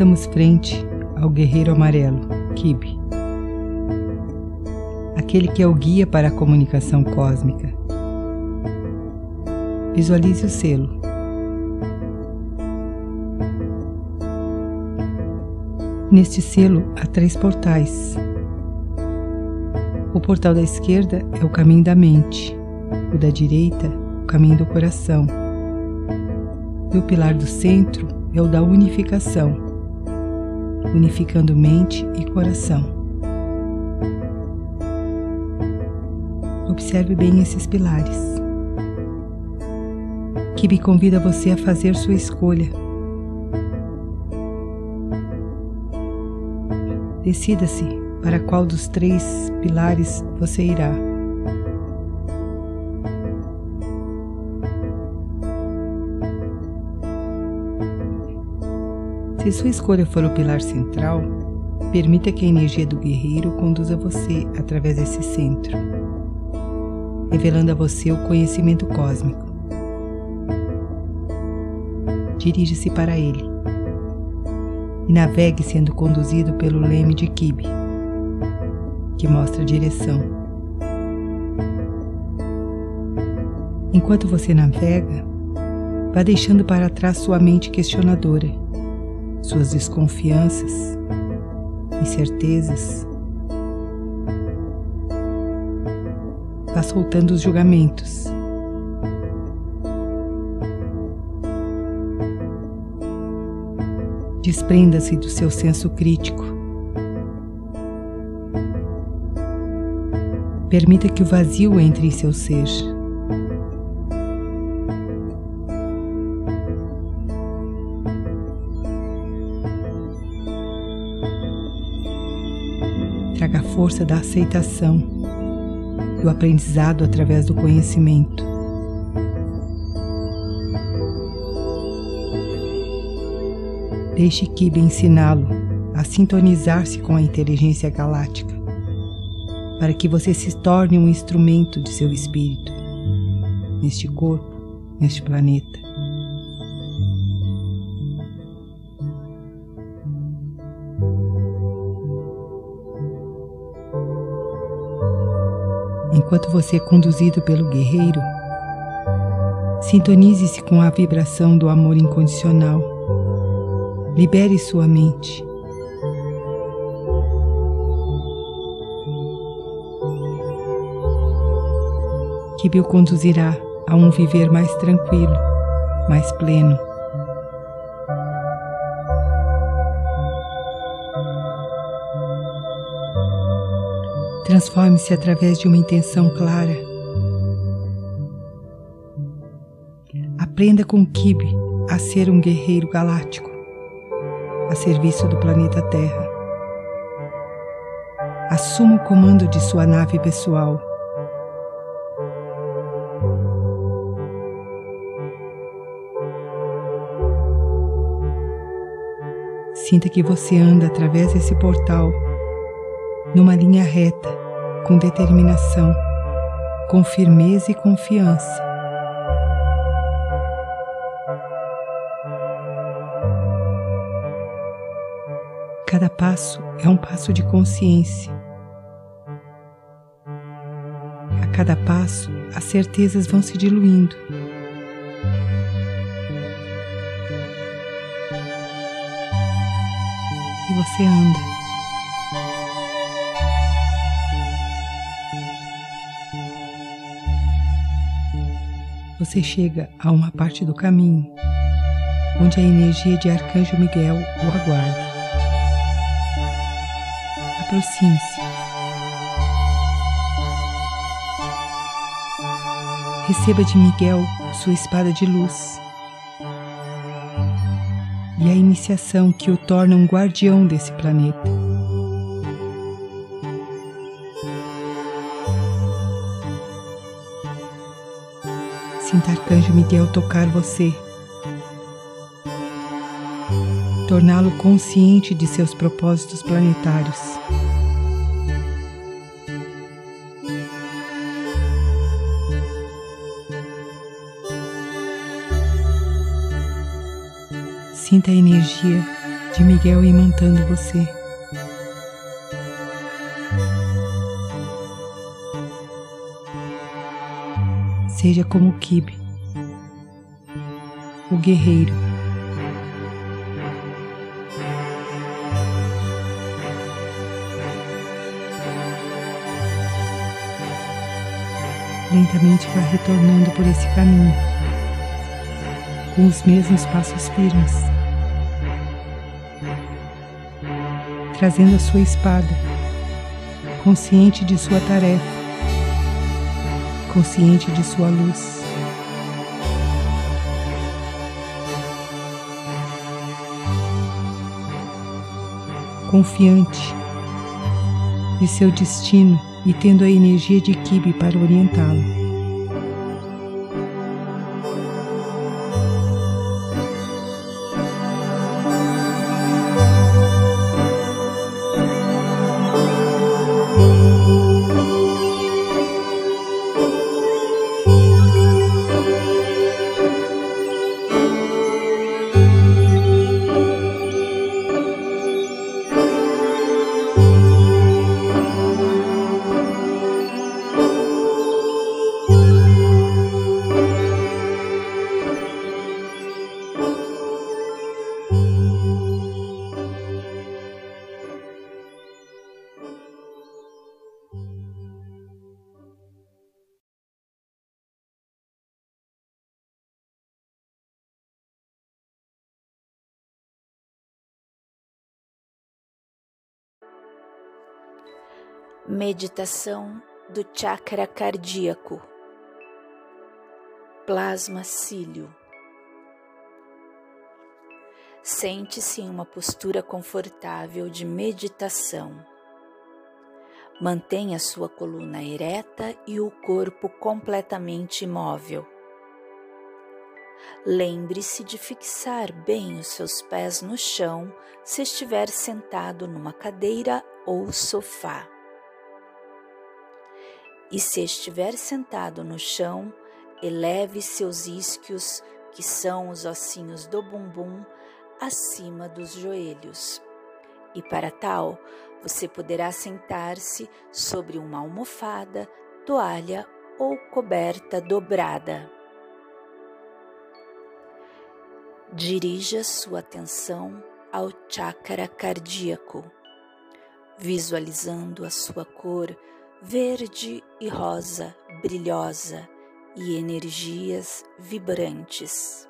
estamos frente ao guerreiro amarelo, Kibi. Aquele que é o guia para a comunicação cósmica. Visualize o selo. Neste selo há três portais. O portal da esquerda é o caminho da mente, o da direita, o caminho do coração. E o pilar do centro é o da unificação, unificando mente e coração. Observe bem esses pilares. Kibi convida você a fazer sua escolha. Decida-se para qual dos três pilares você irá. Se sua escolha for o pilar central, permita que a energia do guerreiro conduza você através desse centro, revelando a você o conhecimento cósmico. Dirige-se para ele e navegue sendo conduzido pelo leme de Kibi, que mostra a direção. Enquanto você navega, vá deixando para trás sua mente questionadora suas desconfianças, incertezas. Vá soltando os julgamentos. Desprenda-se do seu senso crítico. Permita que o vazio entre em seu ser. A força da aceitação, do aprendizado através do conhecimento. Deixe Kiba ensiná-lo a sintonizar-se com a inteligência galáctica, para que você se torne um instrumento de seu espírito, neste corpo, neste planeta. Enquanto você é conduzido pelo guerreiro, sintonize-se com a vibração do amor incondicional. Libere sua mente. Que o conduzirá a um viver mais tranquilo, mais pleno. Transforme-se através de uma intenção clara. Aprenda com Kibe a ser um guerreiro galáctico, a serviço do planeta Terra. Assuma o comando de sua nave pessoal. Sinta que você anda através desse portal, numa linha reta, com determinação, com firmeza e confiança. Cada passo é um passo de consciência. A cada passo, as certezas vão se diluindo. E você anda. Você chega a uma parte do caminho onde a energia de Arcanjo Miguel o aguarda. Aproxime-se. Receba de Miguel sua espada de luz e a iniciação que o torna um guardião desse planeta. Sinta Arcanjo Miguel tocar você, torná-lo consciente de seus propósitos planetários. Sinta a energia de Miguel imantando você. Seja como Kibe, o guerreiro. Lentamente vai retornando por esse caminho, com os mesmos passos firmes, trazendo a sua espada, consciente de sua tarefa consciente de sua luz. Confiante de seu destino e tendo a energia de Kibe para orientá-lo. Meditação do chakra cardíaco. Plasma cílio. Sente-se em uma postura confortável de meditação. Mantenha sua coluna ereta e o corpo completamente imóvel. Lembre-se de fixar bem os seus pés no chão se estiver sentado numa cadeira ou sofá. E se estiver sentado no chão, eleve seus isquios, que são os ossinhos do bumbum, acima dos joelhos. E para tal, você poderá sentar-se sobre uma almofada, toalha ou coberta dobrada. Dirija sua atenção ao chakra cardíaco, visualizando a sua cor verde e rosa, brilhosa e energias vibrantes.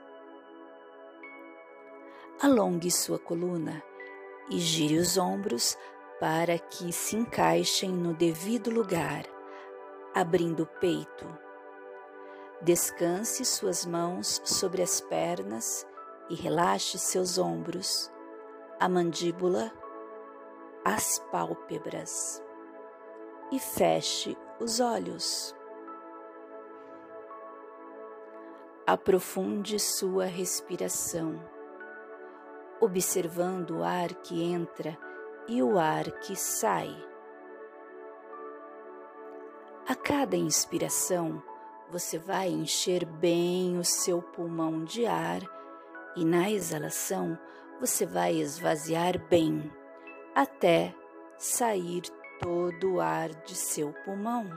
Alongue sua coluna e gire os ombros para que se encaixem no devido lugar, abrindo o peito. Descanse suas mãos sobre as pernas e relaxe seus ombros, a mandíbula, as pálpebras e feche os olhos. Aprofunde sua respiração, observando o ar que entra e o ar que sai. A cada inspiração, você vai encher bem o seu pulmão de ar e na exalação, você vai esvaziar bem até sair todo o ar de seu pulmão.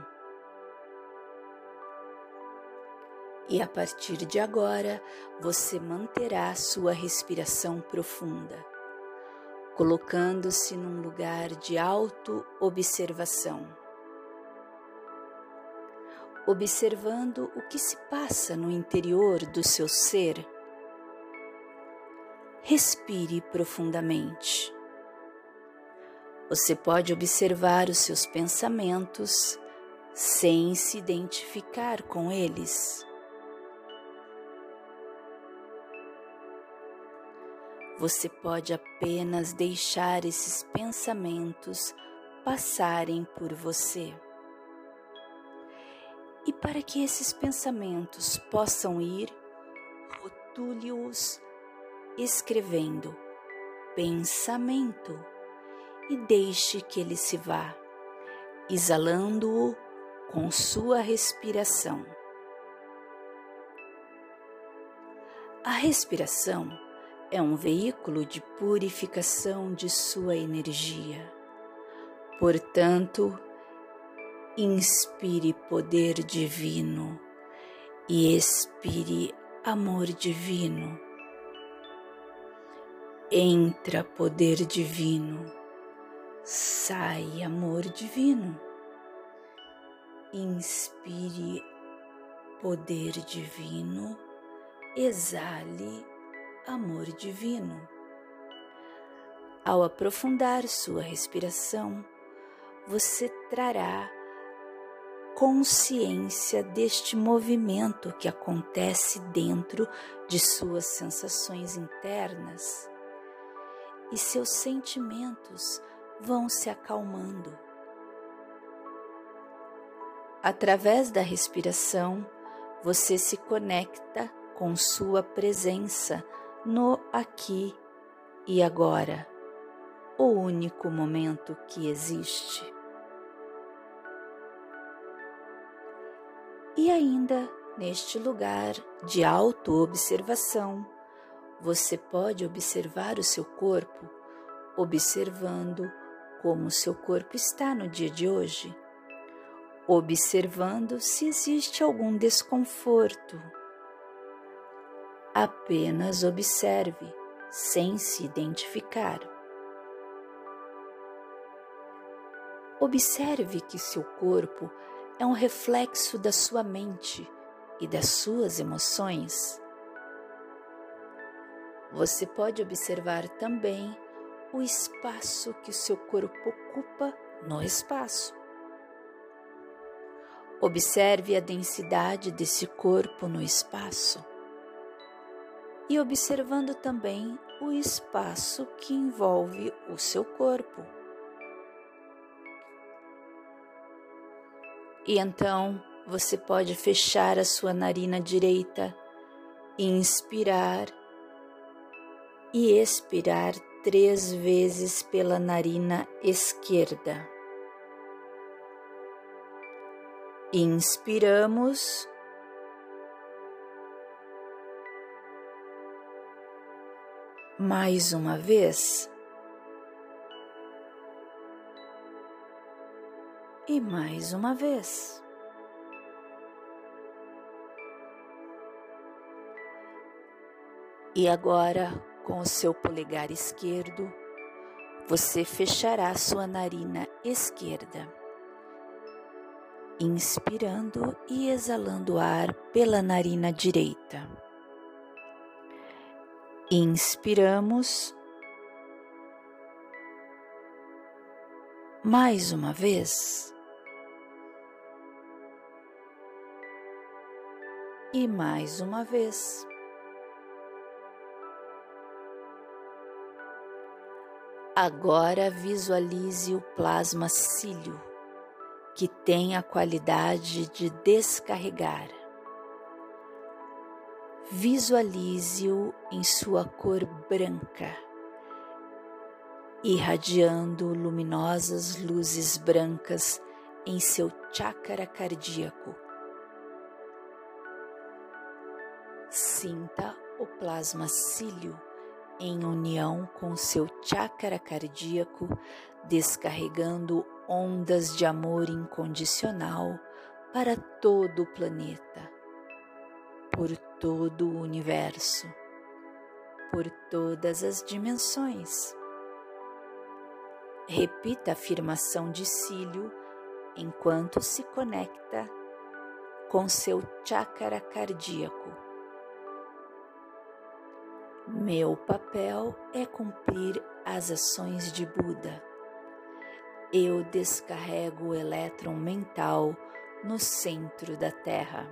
E a partir de agora, você manterá sua respiração profunda, colocando-se num lugar de auto-observação. Observando o que se passa no interior do seu ser. Respire profundamente. Você pode observar os seus pensamentos sem se identificar com eles. Você pode apenas deixar esses pensamentos passarem por você. E para que esses pensamentos possam ir, rotule-os escrevendo pensamento e deixe que ele se vá, exalando-o com sua respiração. A respiração é um veículo de purificação de sua energia. Portanto, inspire poder divino e expire amor divino. Entra poder divino, sai amor divino. Inspire poder divino, exale amor divino. Ao aprofundar sua respiração, você trará consciência deste movimento que acontece dentro de suas sensações internas e seus sentimentos vão se acalmando. Através da respiração, você se conecta com sua presença no aqui e agora, o único momento que existe. E ainda neste lugar de autoobservação, você pode observar o seu corpo, observando como seu corpo está no dia de hoje, observando se existe algum desconforto. Apenas observe, sem se identificar. Observe que seu corpo é um reflexo da sua mente e das suas emoções. Você pode observar também o espaço que o seu corpo ocupa no espaço. Observe a densidade desse corpo no espaço e observando também o espaço que envolve o seu corpo. E então você pode fechar a sua narina direita, inspirar e expirar três vezes pela narina esquerda. Inspiramos. Mais uma vez. e mais uma vez. E agora, com o seu polegar esquerdo, você fechará sua narina esquerda, inspirando e exalando ar pela narina direita. Inspiramos. Mais uma vez. e mais uma vez. Agora visualize o plasma cílio, que tem a qualidade de descarregar. Visualize-o em sua cor branca, irradiando luminosas luzes brancas em seu chakra cardíaco Sinta o plasma cílio em união com seu chakra cardíaco, descarregando ondas de amor incondicional para todo o planeta, por todo o universo, por todas as dimensões. Repita a afirmação de cílio enquanto se conecta com seu chakra cardíaco meu papel é cumprir as ações de Buda. Eu descarrego o elétron mental no centro da Terra.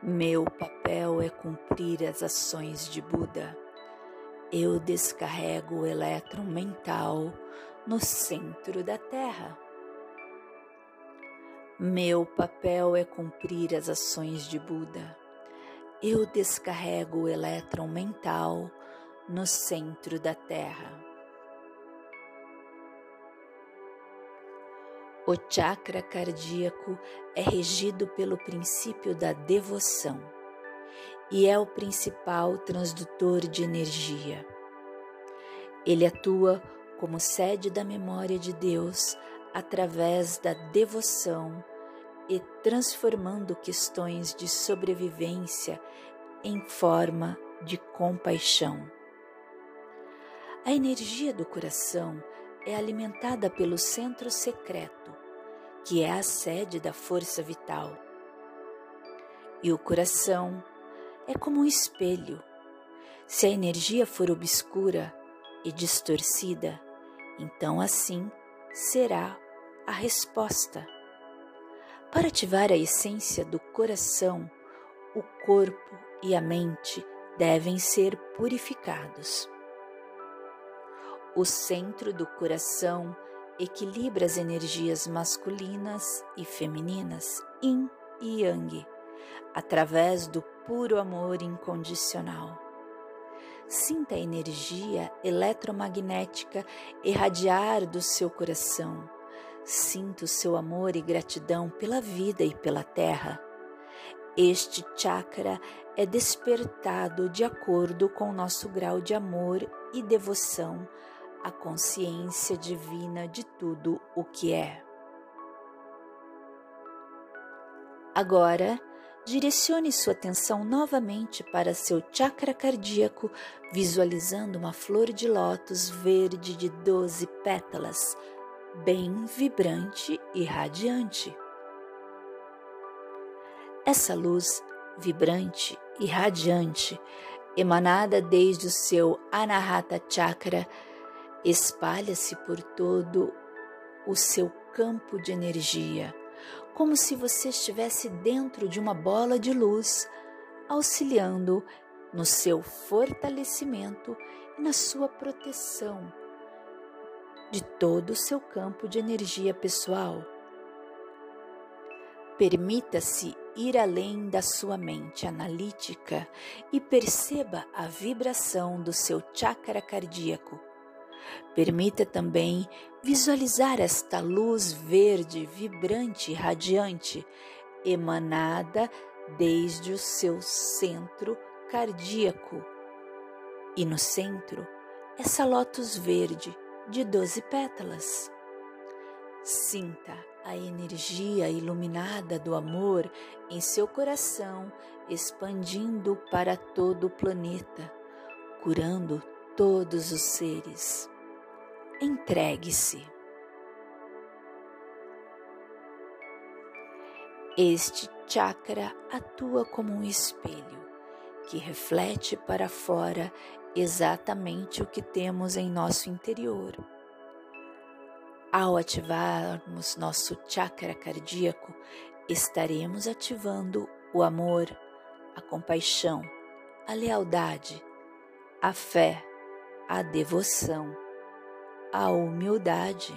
Meu papel é cumprir as ações de Buda. Eu descarrego o elétron mental no centro da Terra. Meu papel é cumprir as ações de Buda eu descarrego o elétron mental no centro da Terra. O chakra cardíaco é regido pelo princípio da devoção e é o principal transdutor de energia. Ele atua como sede da memória de Deus através da devoção e transformando questões de sobrevivência em forma de compaixão. A energia do coração é alimentada pelo centro secreto, que é a sede da força vital. E o coração é como um espelho. Se a energia for obscura e distorcida, então assim será a resposta. Para ativar a essência do coração, o corpo e a mente devem ser purificados. O centro do coração equilibra as energias masculinas e femininas, yin e yang, através do puro amor incondicional. Sinta a energia eletromagnética irradiar do seu coração. Sinta o seu amor e gratidão pela vida e pela terra. Este chakra é despertado de acordo com o nosso grau de amor e devoção à consciência divina de tudo o que é. Agora, direcione sua atenção novamente para seu chakra cardíaco, visualizando uma flor de lótus verde de 12 pétalas, bem vibrante e radiante. Essa luz vibrante e radiante, emanada desde o seu Anahata Chakra, espalha-se por todo o seu campo de energia como se você estivesse dentro de uma bola de luz, auxiliando no seu fortalecimento e na sua proteção de todo o seu campo de energia pessoal. Permita-se ir além da sua mente analítica e perceba a vibração do seu chakra cardíaco Permita também visualizar esta luz verde, vibrante e radiante, emanada desde o seu centro cardíaco. E no centro, essa lótus verde de doze pétalas. Sinta a energia iluminada do amor em seu coração expandindo para todo o planeta, curando todos os seres. Entregue-se. Este chakra atua como um espelho que reflete para fora exatamente o que temos em nosso interior. Ao ativarmos nosso chakra cardíaco, estaremos ativando o amor, a compaixão, a lealdade, a fé, a devoção, a humildade.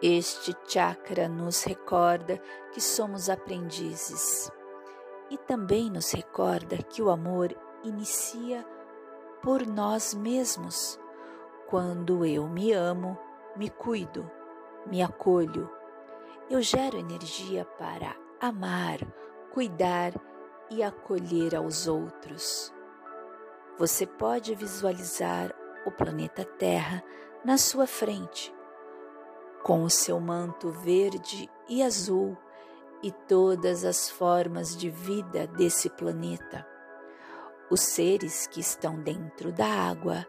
Este chakra nos recorda que somos aprendizes e também nos recorda que o amor inicia por nós mesmos. Quando eu me amo, me cuido, me acolho, eu gero energia para amar, cuidar e acolher aos outros. Você pode visualizar o planeta Terra na sua frente, com o seu manto verde e azul e todas as formas de vida desse planeta. Os seres que estão dentro da água,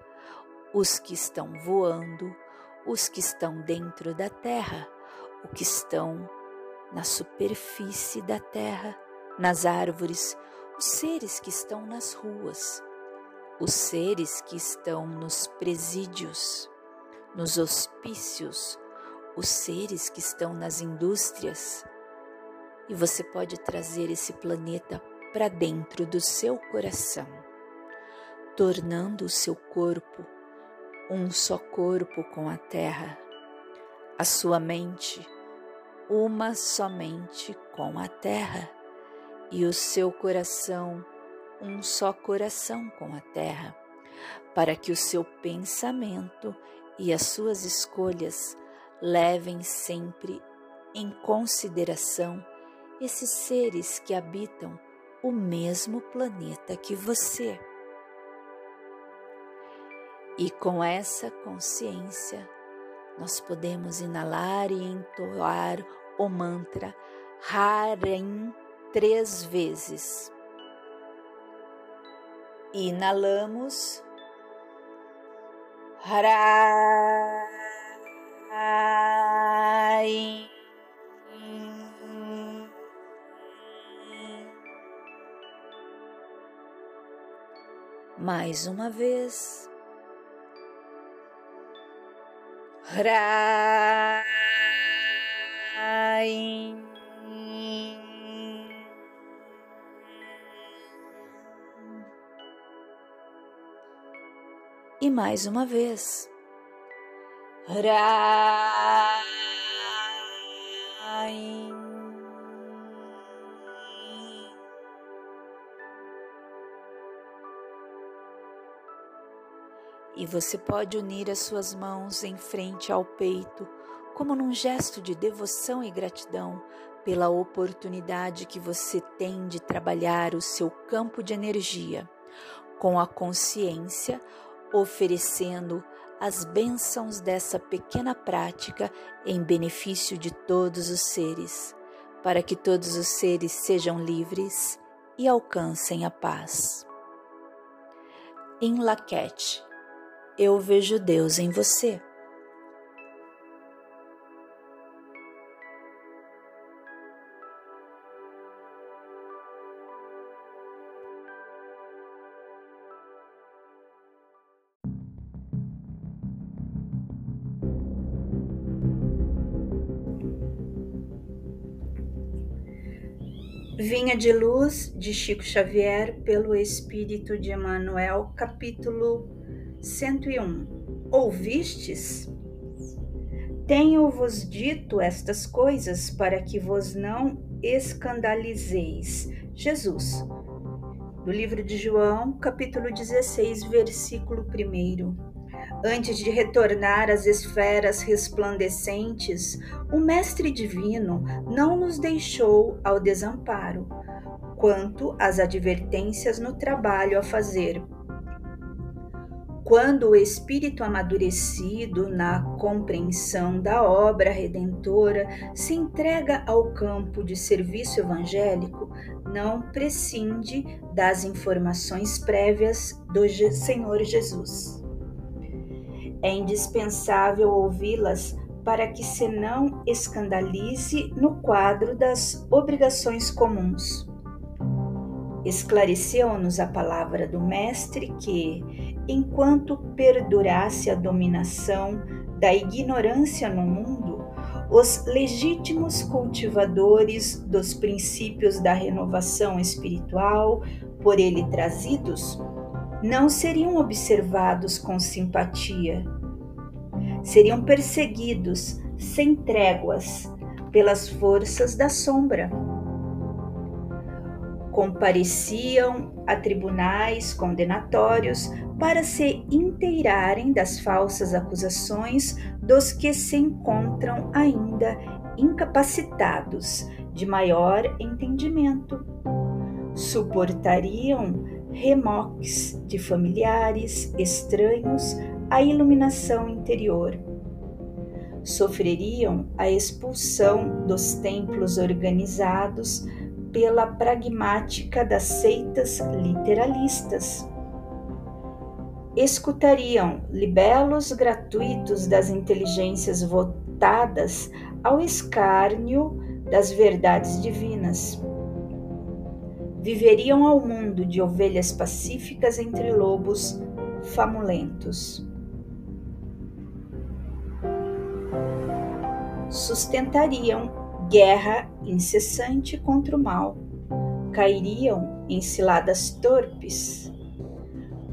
os que estão voando, os que estão dentro da terra, os que estão na superfície da terra, nas árvores, os seres que estão nas ruas, os seres que estão nos presídios, nos hospícios, os seres que estão nas indústrias. E você pode trazer esse planeta para dentro do seu coração, tornando o seu corpo um só corpo com a terra, a sua mente uma somente com a terra e o seu coração um só coração com a terra, para que o seu pensamento e as suas escolhas levem sempre em consideração esses seres que habitam o mesmo planeta que você. E com essa consciência, nós podemos inalar e entoar o mantra Harem três vezes. Inalamos. Harai. Mais uma vez. Rai. E mais uma vez. Rai. E você pode unir as suas mãos em frente ao peito, como num gesto de devoção e gratidão pela oportunidade que você tem de trabalhar o seu campo de energia, com a consciência oferecendo as bênçãos dessa pequena prática em benefício de todos os seres, para que todos os seres sejam livres e alcancem a paz. Em Laquete, eu vejo Deus em você. Vinha de Luz, de Chico Xavier, pelo Espírito de Emmanuel, capítulo 101 Ouvistes? Tenho-vos dito estas coisas para que vos não escandalizeis. Jesus. Do livro de João, capítulo 16, versículo 1. Antes de retornar às esferas resplandecentes, o Mestre Divino não nos deixou ao desamparo, quanto às advertências no trabalho a fazer quando o espírito amadurecido na compreensão da obra redentora se entrega ao campo de serviço evangélico, não prescinde das informações prévias do Senhor Jesus. É indispensável ouvi-las para que se não escandalize no quadro das obrigações comuns. Esclareceu-nos a palavra do Mestre que, enquanto perdurasse a dominação da ignorância no mundo, os legítimos cultivadores dos princípios da renovação espiritual por ele trazidos não seriam observados com simpatia. Seriam perseguidos sem tréguas pelas forças da sombra compareciam a tribunais condenatórios para se inteirarem das falsas acusações dos que se encontram ainda incapacitados de maior entendimento. Suportariam remoques de familiares estranhos à iluminação interior. Sofreriam a expulsão dos templos organizados pela pragmática das seitas literalistas. Escutariam libelos gratuitos das inteligências votadas ao escárnio das verdades divinas. Viveriam ao mundo de ovelhas pacíficas entre lobos famulentos. Sustentariam guerra incessante contra o mal. Cairiam em ciladas torpes.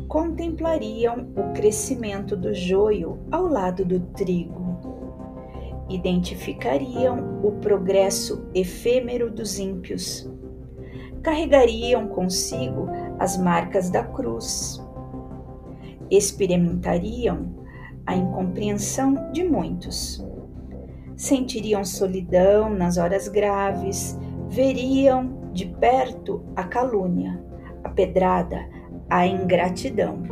Contemplariam o crescimento do joio ao lado do trigo. Identificariam o progresso efêmero dos ímpios. Carregariam consigo as marcas da cruz. Experimentariam a incompreensão de muitos sentiriam solidão nas horas graves, veriam de perto a calúnia, a pedrada, a ingratidão.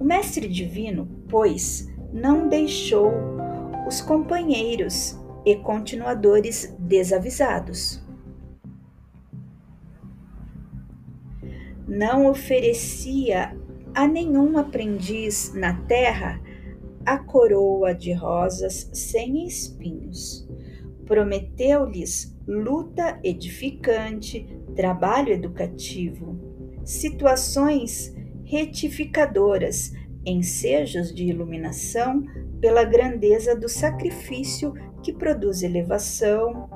O Mestre Divino, pois, não deixou os companheiros e continuadores desavisados. Não oferecia a nenhum aprendiz na terra a coroa de rosas sem espinhos. Prometeu-lhes luta edificante, trabalho educativo, situações retificadoras, ensejos de iluminação pela grandeza do sacrifício que produz elevação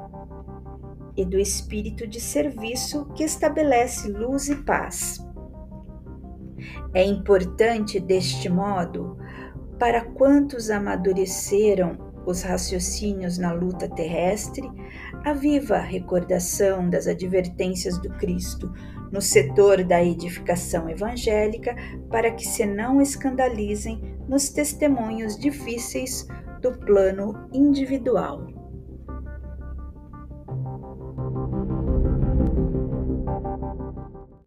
e do espírito de serviço que estabelece luz e paz. É importante, deste modo, para quantos amadureceram os raciocínios na luta terrestre, a viva recordação das advertências do Cristo no setor da edificação evangélica, para que se não escandalizem nos testemunhos difíceis do plano individual.